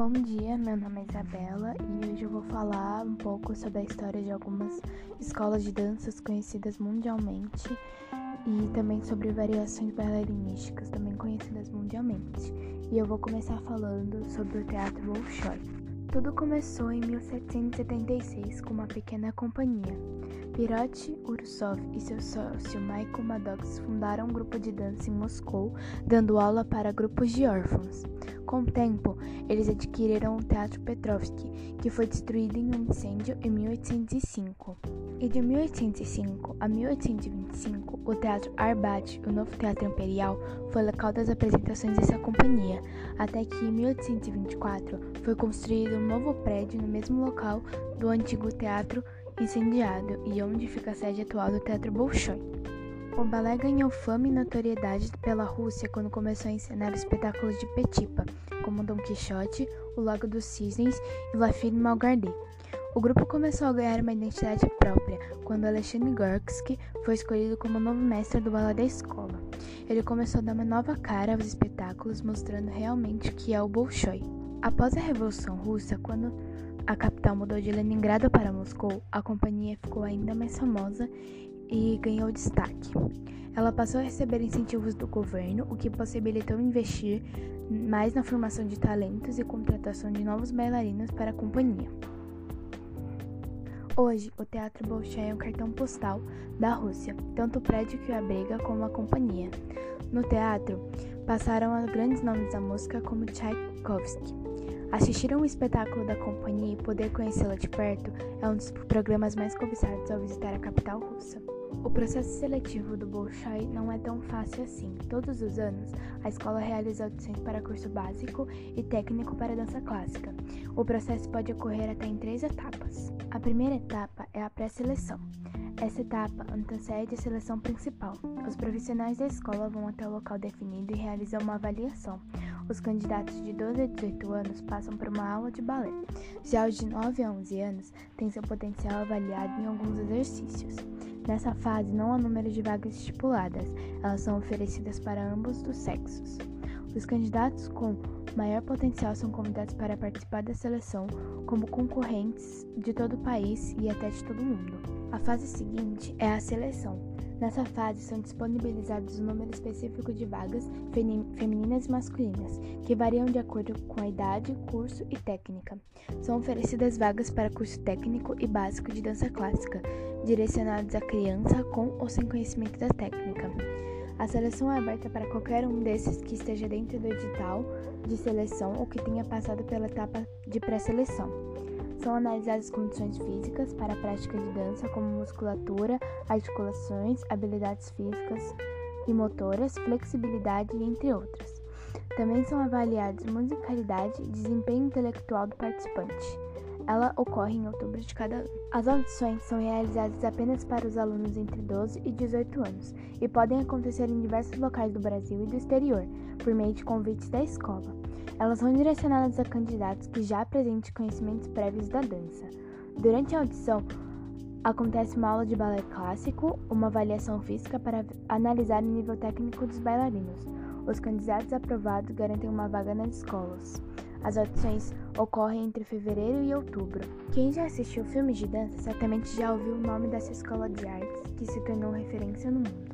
Bom dia, meu nome é Isabela e hoje eu vou falar um pouco sobre a história de algumas escolas de danças conhecidas mundialmente e também sobre variações bailarinísticas também conhecidas mundialmente. E eu vou começar falando sobre o Teatro Bolshoi. Tudo começou em 1776 com uma pequena companhia. Pirote Ursov e seu sócio Michael Maddox fundaram um grupo de dança em Moscou, dando aula para grupos de órfãos. Com o tempo, eles adquiriram o Teatro Petrovsky, que foi destruído em um incêndio em 1805. E de 1805 a 1825, o Teatro Arbat, o novo Teatro Imperial, foi local das apresentações dessa companhia, até que em 1824 foi construído um novo prédio no mesmo local do antigo teatro incendiado e onde fica a sede atual do Teatro Bolshoi. O balé ganhou fama e notoriedade pela Rússia quando começou a encenar espetáculos de Petipa, como Dom Quixote, O Lago dos Cisnes e La Fille Malgarde. O grupo começou a ganhar uma identidade própria quando Alexandre Gorksky foi escolhido como novo mestre do balé da escola. Ele começou a dar uma nova cara aos espetáculos, mostrando realmente o que é o Bolshoi. Após a Revolução Russa, quando a capital mudou de Leningrado para Moscou, a companhia ficou ainda mais famosa e ganhou destaque. Ela passou a receber incentivos do governo, o que possibilitou investir mais na formação de talentos e contratação de novos bailarinos para a companhia. Hoje, o Teatro Bolshoi é um cartão postal da Rússia, tanto o prédio que o abriga como a companhia. No teatro, passaram grandes nomes da música como Tchaikovsky. Assistir a um espetáculo da companhia e poder conhecê-la de perto é um dos programas mais cobiçados ao visitar a capital russa. O processo seletivo do Bolshoi não é tão fácil assim. Todos os anos, a escola realiza audições para curso básico e técnico para dança clássica. O processo pode ocorrer até em três etapas. A primeira etapa é a pré-seleção. Essa etapa antecede a seleção principal. Os profissionais da escola vão até o local definido e realizam uma avaliação. Os candidatos de 12 a 18 anos passam por uma aula de balé. Já os de 9 a 11 anos têm seu potencial avaliado em alguns exercícios. Nessa fase, não há número de vagas estipuladas, elas são oferecidas para ambos os sexos. Os candidatos com maior potencial são convidados para participar da seleção como concorrentes de todo o país e até de todo o mundo. A fase seguinte é a seleção. Nessa fase são disponibilizados um número específico de vagas femininas e masculinas, que variam de acordo com a idade, curso e técnica. São oferecidas vagas para curso técnico e básico de dança clássica, direcionados à criança com ou sem conhecimento da técnica. A seleção é aberta para qualquer um desses que esteja dentro do edital de seleção ou que tenha passado pela etapa de pré-seleção. São analisadas condições físicas para a prática de dança, como musculatura, articulações, habilidades físicas e motoras, flexibilidade, entre outras. Também são avaliados musicalidade e desempenho intelectual do participante. Ela ocorre em outubro de cada ano. As audições são realizadas apenas para os alunos entre 12 e 18 anos e podem acontecer em diversos locais do Brasil e do exterior, por meio de convites da escola. Elas são direcionadas a candidatos que já apresentem conhecimentos prévios da dança. Durante a audição, acontece uma aula de balé clássico, uma avaliação física para analisar o nível técnico dos bailarinos. Os candidatos aprovados garantem uma vaga nas escolas. As audições ocorrem entre fevereiro e outubro. Quem já assistiu filmes de dança certamente já ouviu o nome dessa escola de artes que se tornou referência no mundo.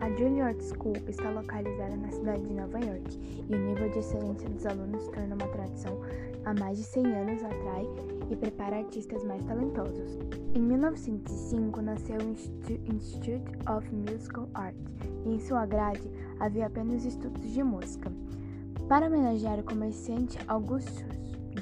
A Juilliard School está localizada na cidade de Nova York e o nível de excelência dos alunos torna uma tradição há mais de 100 anos atrai e prepara artistas mais talentosos. Em 1905 nasceu o Institute of Musical Art e em sua grade havia apenas estudos de música. Para homenagear o comerciante Augustus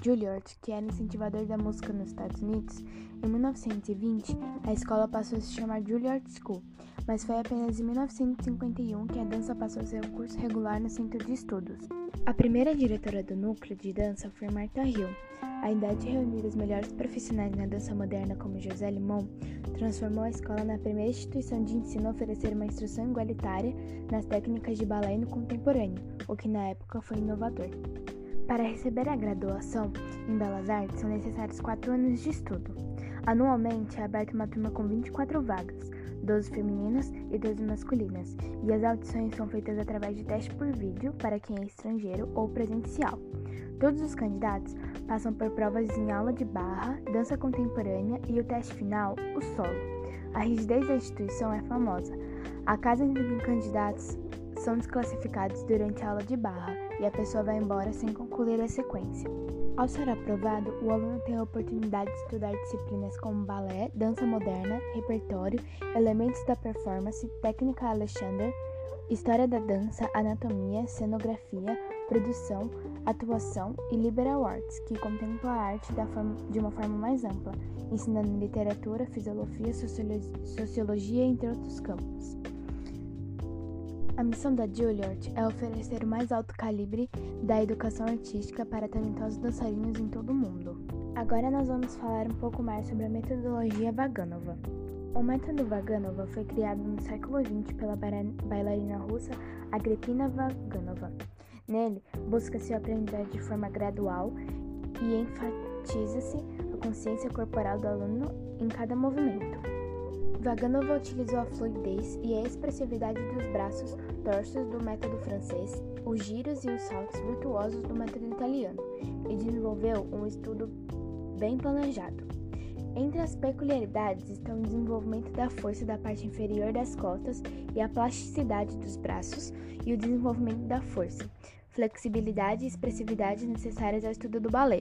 Juilliard, que era incentivador da música nos Estados Unidos, em 1920 a escola passou a se chamar Juilliard School, mas foi apenas em 1951 que a dança passou a ser um curso regular no centro de estudos. A primeira diretora do núcleo de dança foi Martha Hill. A ideia de reunir os melhores profissionais na dança moderna, como José Limon, transformou a escola na primeira instituição de ensino a oferecer uma instrução igualitária nas técnicas de balé no contemporâneo, o que na época foi inovador. Para receber a graduação em Belas Artes são necessários quatro anos de estudo. Anualmente é aberta uma turma com 24 vagas, 12 femininas e 12 masculinas, e as audições são feitas através de teste por vídeo para quem é estrangeiro ou presencial. Todos os candidatos passam por provas em aula de barra, dança contemporânea e o teste final, o solo. A rigidez da instituição é famosa. A casa em que candidatos são desclassificados durante a aula de barra e a pessoa vai embora sem concluir a sequência. Ao ser aprovado, o aluno tem a oportunidade de estudar disciplinas como balé, dança moderna, repertório, elementos da performance, técnica Alexander, história da dança, anatomia, cenografia, produção, atuação e liberal arts, que contempla a arte forma, de uma forma mais ampla, ensinando literatura, filosofia, sociologia, entre outros campos. A missão da Juilliard é oferecer o mais alto calibre da educação artística para talentosos dançarinos em todo o mundo. Agora nós vamos falar um pouco mais sobre a metodologia Vaganova. O método Vaganova foi criado no século XX pela bailarina russa Agripina Vaganova. Nele, busca-se aprender de forma gradual e enfatiza-se a consciência corporal do aluno em cada movimento. Vaganova utilizou a fluidez e a expressividade dos braços torsos do método francês, os giros e os saltos virtuosos do método italiano, e desenvolveu um estudo bem planejado. Entre as peculiaridades estão o desenvolvimento da força da parte inferior das costas e a plasticidade dos braços, e o desenvolvimento da força, flexibilidade e expressividade necessárias ao estudo do balé.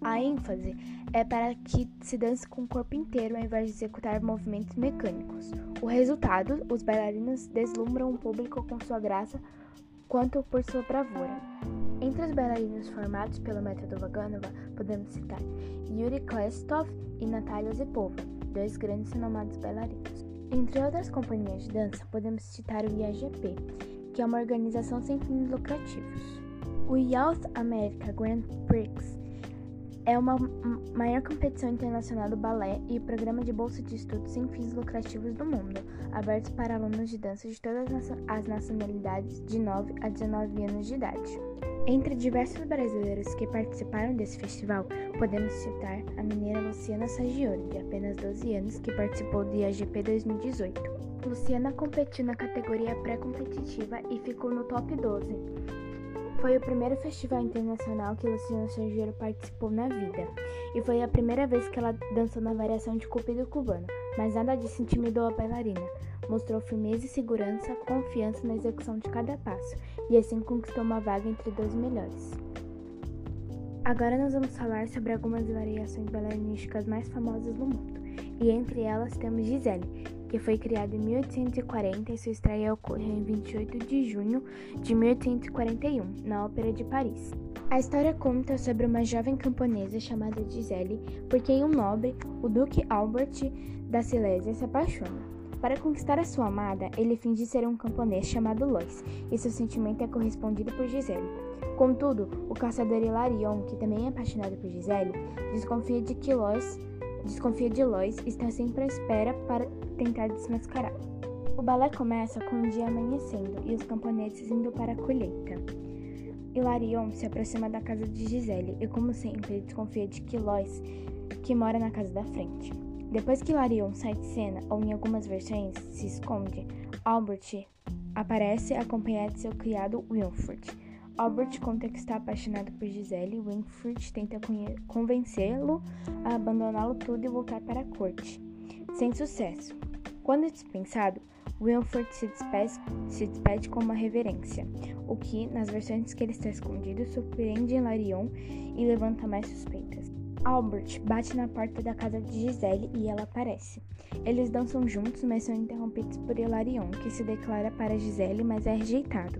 A ênfase é para que se dance com o corpo inteiro ao invés de executar movimentos mecânicos. O resultado, os bailarinos deslumbram o público com sua graça quanto por sua bravura. Entre os bailarinos formados pelo método Vaganova, podemos citar Yuri Klestov e Natalia Zepova, dois grandes renomados bailarinos. Entre outras companhias de dança, podemos citar o IAGP, que é uma organização sem fins lucrativos. O Youth America Grand Prix é uma maior competição internacional do balé e programa de bolsa de estudos sem fins lucrativos do mundo, aberto para alunos de dança de todas as nacionalidades de 9 a 19 anos de idade. Entre diversos brasileiros que participaram desse festival, podemos citar a mineira Luciana Sagione, de apenas 12 anos, que participou do IAGP 2018. Luciana competiu na categoria pré-competitiva e ficou no top 12. Foi o primeiro festival internacional que Luciana Sergiero participou na vida, e foi a primeira vez que ela dançou na variação de Cupido cubano, mas nada disso intimidou a bailarina. Mostrou firmeza e segurança, confiança na execução de cada passo, e assim conquistou uma vaga entre 12 melhores. Agora nós vamos falar sobre algumas variações bailarinísticas mais famosas do mundo, e entre elas temos Gisele, que foi criado em 1840 e sua estreia ocorreu em 28 de junho de 1841, na Ópera de Paris. A história conta sobre uma jovem camponesa chamada Gisele, por quem um nobre, o Duque Albert da Silésia, se apaixona. Para conquistar a sua amada, ele finge ser um camponês chamado Lois, e seu sentimento é correspondido por Gisele. Contudo, o caçador Hilarion, que também é apaixonado por Gisele, desconfia de que Lois desconfia de Lois e está sempre à espera para tentar desmascarar. O balé começa com o dia amanhecendo e os camponeses indo para a colheita. Hilarion se aproxima da casa de Gisele e, como sempre, desconfia de que Lois, que mora na casa da frente. Depois que Hilarion sai de cena, ou em algumas versões se esconde, Albert aparece acompanhado de seu criado Wilfred. Albert conta que está apaixonado por Gisele e Winfred tenta convencê-lo a abandoná-lo tudo e voltar para a corte. Sem sucesso. Quando dispensado, Wilfred se despede, se despede com uma reverência, o que, nas versões que ele está escondido, surpreende Larion e levanta mais suspeitas. Albert bate na porta da casa de Gisele e ela aparece. Eles dançam juntos, mas são interrompidos por Hilarion, que se declara para Gisele, mas é rejeitado.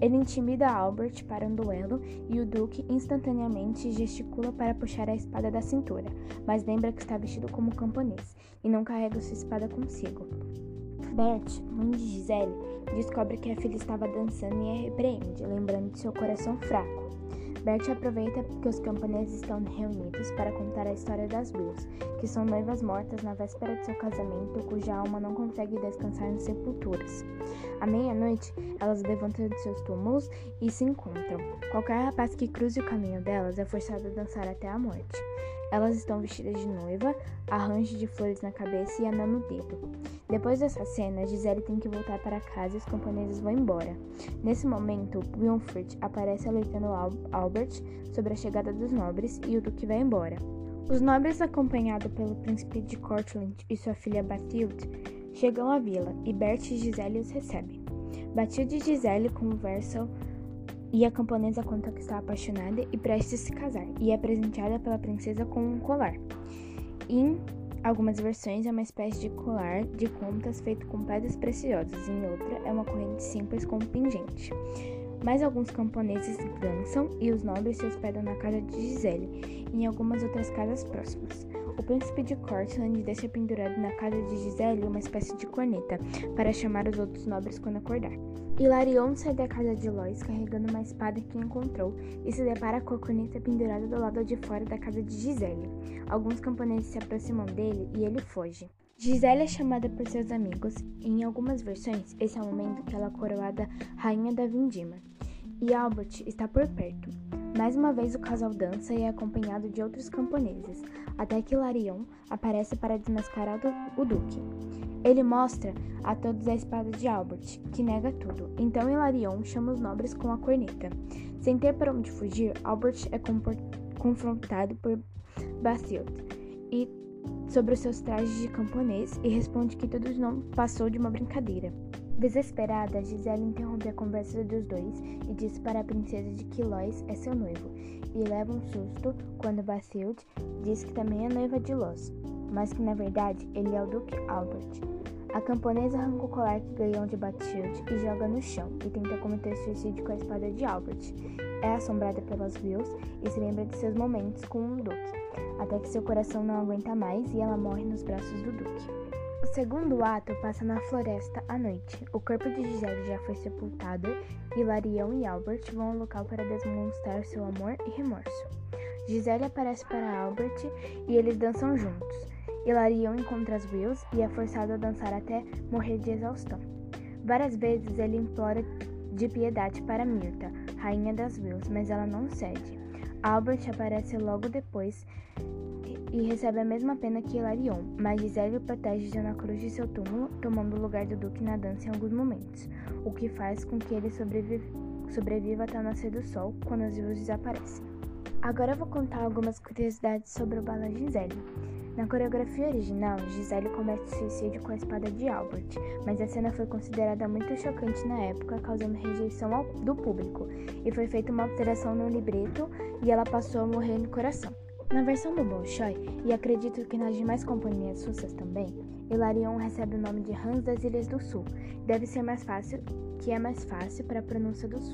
Ele intimida Albert para um duelo e o Duque instantaneamente gesticula para puxar a espada da cintura, mas lembra que está vestido como camponês e não carrega sua espada consigo. Bert, mãe de Gisele, descobre que a filha estava dançando e a repreende, lembrando de seu coração fraco. Bert aproveita que os camponeses estão reunidos para contar a história das duas, que são noivas mortas na véspera de seu casamento, cuja alma não consegue descansar nas sepulturas. À meia-noite, elas levantam de seus túmulos e se encontram. Qualquer rapaz que cruze o caminho delas é forçado a dançar até a morte. Elas estão vestidas de noiva, arranjo de flores na cabeça e anel no dedo. Depois dessa cena, Gisele tem que voltar para casa e os camponeses vão embora. Nesse momento, Wilfred aparece alertando Albert sobre a chegada dos nobres e o duque vai embora. Os nobres, acompanhados pelo príncipe de Cortland e sua filha Bathilde, chegam à vila e Bert e Gisele os recebem. Bathilde e Gisele conversam e a camponesa conta que está apaixonada e prestes a se casar, e é presenteada pela princesa com um colar. Em algumas versões é uma espécie de colar de contas feito com pedras preciosas, em outra é uma corrente simples com um pingente. Mas alguns camponeses dançam e os nobres se hospedam na casa de Gisele e em algumas outras casas próximas. O príncipe de Cortland deixa pendurado na casa de Gisele uma espécie de corneta para chamar os outros nobres quando acordar. Hilarion sai da casa de Lois carregando uma espada que encontrou e se depara com a corneta pendurada do lado de fora da casa de Gisele. Alguns camponeses se aproximam dele e ele foge. Gisele é chamada por seus amigos e em algumas versões esse é o momento que ela é coroada Rainha da Vindima. E Albert está por perto. Mais uma vez o casal dança e é acompanhado de outros camponeses, até que Larion aparece para desmascarar o duque. Ele mostra a todos a espada de Albert, que nega tudo. Então Hilarion chama os nobres com a corneta. Sem ter para onde fugir, Albert é confrontado por Bathilde e sobre os seus trajes de camponês e responde que tudo não passou de uma brincadeira. Desesperada, Gisele interrompe a conversa dos dois e diz para a princesa de que Lois é seu noivo, e leva um susto quando Bathilde diz que também é noiva de Lois, mas que na verdade ele é o Duque Albert. A camponesa arranca o colar que ganhou de Bathilde e joga no chão, e tenta cometer suicídio com a espada de Albert. É assombrada pelas Wills e se lembra de seus momentos com o Duque, até que seu coração não aguenta mais e ela morre nos braços do Duque. O segundo ato passa na floresta à noite. O corpo de Gisele já foi sepultado e Larião e Albert vão ao local para demonstrar seu amor e remorso. Gisele aparece para Albert e eles dançam juntos. Hilarion encontra as Wills e é forçado a dançar até morrer de exaustão. Várias vezes ele implora de piedade para Mirta, rainha das Wills, mas ela não cede. Albert aparece logo depois e recebe a mesma pena que Hilarion, mas Gisele o protege na cruz de seu túmulo, tomando o lugar do Duque na dança em alguns momentos, o que faz com que ele sobreviva, sobreviva até o nascer do sol, quando as luzes desaparecem. Agora eu vou contar algumas curiosidades sobre o balé Gisele. Na coreografia original, Gisele comete suicídio com a espada de Albert, mas a cena foi considerada muito chocante na época, causando rejeição ao, do público, e foi feita uma alteração no libreto e ela passou a morrer no coração. Na versão do Bolshoi, e acredito que nas demais companhias russas também, Hilarion recebe o nome de Hans das Ilhas do Sul. Deve ser mais fácil, que é mais fácil para a pronúncia dos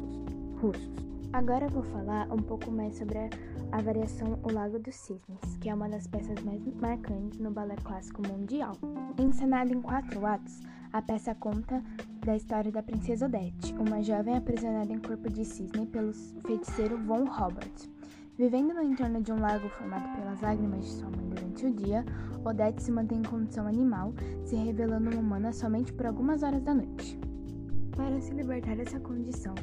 russos. Agora vou falar um pouco mais sobre a, a variação O Lago dos Cisnes, que é uma das peças mais marcantes no balé clássico mundial. Encenada em quatro atos, a peça conta da história da princesa Odette, uma jovem aprisionada em corpo de cisne pelo feiticeiro Von Robert. Vivendo no entorno de um lago formado pelas lágrimas de sua mãe durante o dia, Odette se mantém em condição animal, se revelando uma humana somente por algumas horas da noite. Para se libertar dessa condição,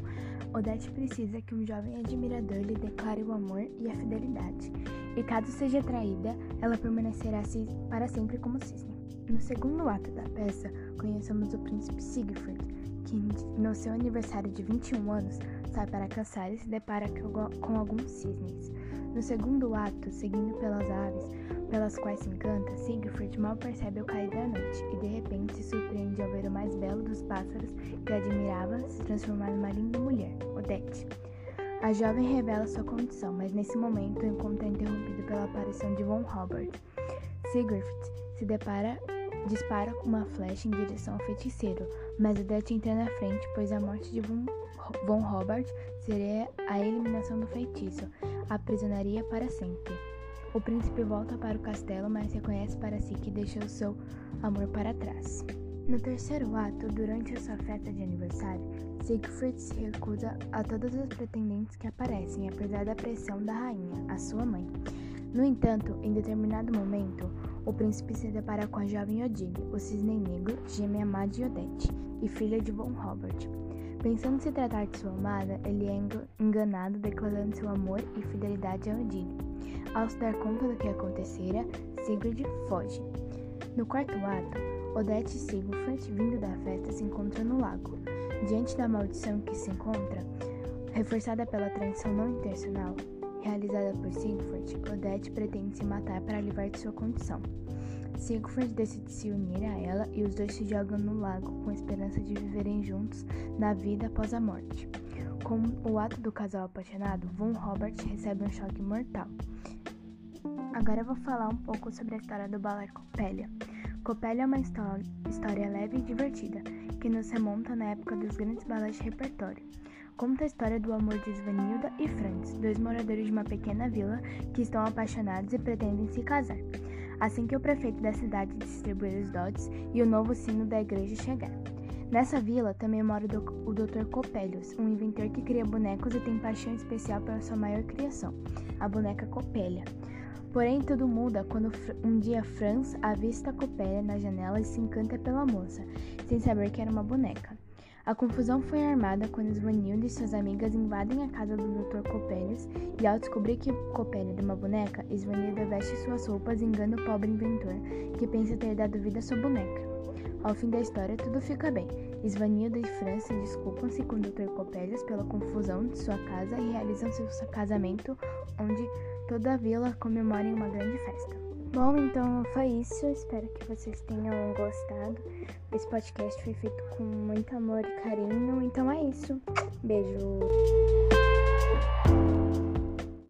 Odette precisa que um jovem admirador lhe declare o amor e a fidelidade, e caso seja traída, ela permanecerá para sempre como cisne. No segundo ato da peça, conhecemos o príncipe Siegfried, que no seu aniversário de 21 anos sai para caçar e se depara com alguns cisnes. No segundo ato, seguindo pelas aves pelas quais se encanta, Siegfried mal percebe o cair da noite e de repente se surpreende ao ver o mais belo dos pássaros que admirava se transformar numa linda mulher, Odette. A jovem revela sua condição, mas nesse momento o encontro é interrompido pela aparição de Von Robert. Siegfried se depara dispara uma flecha em direção ao feiticeiro, mas Odette entra na frente, pois a morte de Von, Von Robert seria a eliminação do feitiço, aprisionaria para sempre. O príncipe volta para o castelo, mas reconhece para si que deixou seu amor para trás. No terceiro ato, durante a sua festa de aniversário, Siegfried se recusa a todas as pretendentes que aparecem, apesar da pressão da rainha, a sua mãe. No entanto, em determinado momento, o príncipe se depara com a jovem Odile, o cisne negro, gêmea amada de Odette e filha de Von Robert. Pensando se tratar de sua amada, ele é enganado declarando seu amor e fidelidade a Odile. Ao se dar conta do que acontecera, Sigurd foge. No quarto ato, Odete e Sigfrid, vindo da festa, se encontram no lago. Diante da maldição que se encontra, reforçada pela tradição não intencional, realizada por Sigfrid, Odete pretende se matar para livrar de sua condição. Sigfrid decide se unir a ela e os dois se jogam no lago com a esperança de viverem juntos na vida após a morte. Com o ato do casal apaixonado, Von Robert recebe um choque mortal. Agora eu vou falar um pouco sobre a história do balé Copélia. Copélia é uma história leve e divertida, que nos remonta na época dos grandes balés de repertório. Conta a história do amor de Svanilda e Franz, dois moradores de uma pequena vila que estão apaixonados e pretendem se casar. Assim que o prefeito da cidade distribuir os dotes e o novo sino da igreja chegar. Nessa vila também mora o Dr. Copelius, um inventor que cria bonecos e tem paixão especial pela sua maior criação, a boneca Copélia. Porém, tudo muda quando um dia Franz avista Copélia na janela e se encanta pela moça, sem saber que era uma boneca. A confusão foi armada quando Svanilda e suas amigas invadem a casa do Dr. Copelius e, ao descobrir que Copélia é uma boneca, Svanilda veste suas roupas e engana o pobre inventor, que pensa ter dado vida à sua boneca. Ao fim da história, tudo fica bem. Svanilda e França desculpam-se com o Dr. Copelius pela confusão de sua casa e realizam seu casamento, onde toda a vila comemora em uma grande festa. Bom, então foi isso. Espero que vocês tenham gostado. Esse podcast foi feito com muito amor e carinho. Então é isso. Beijo.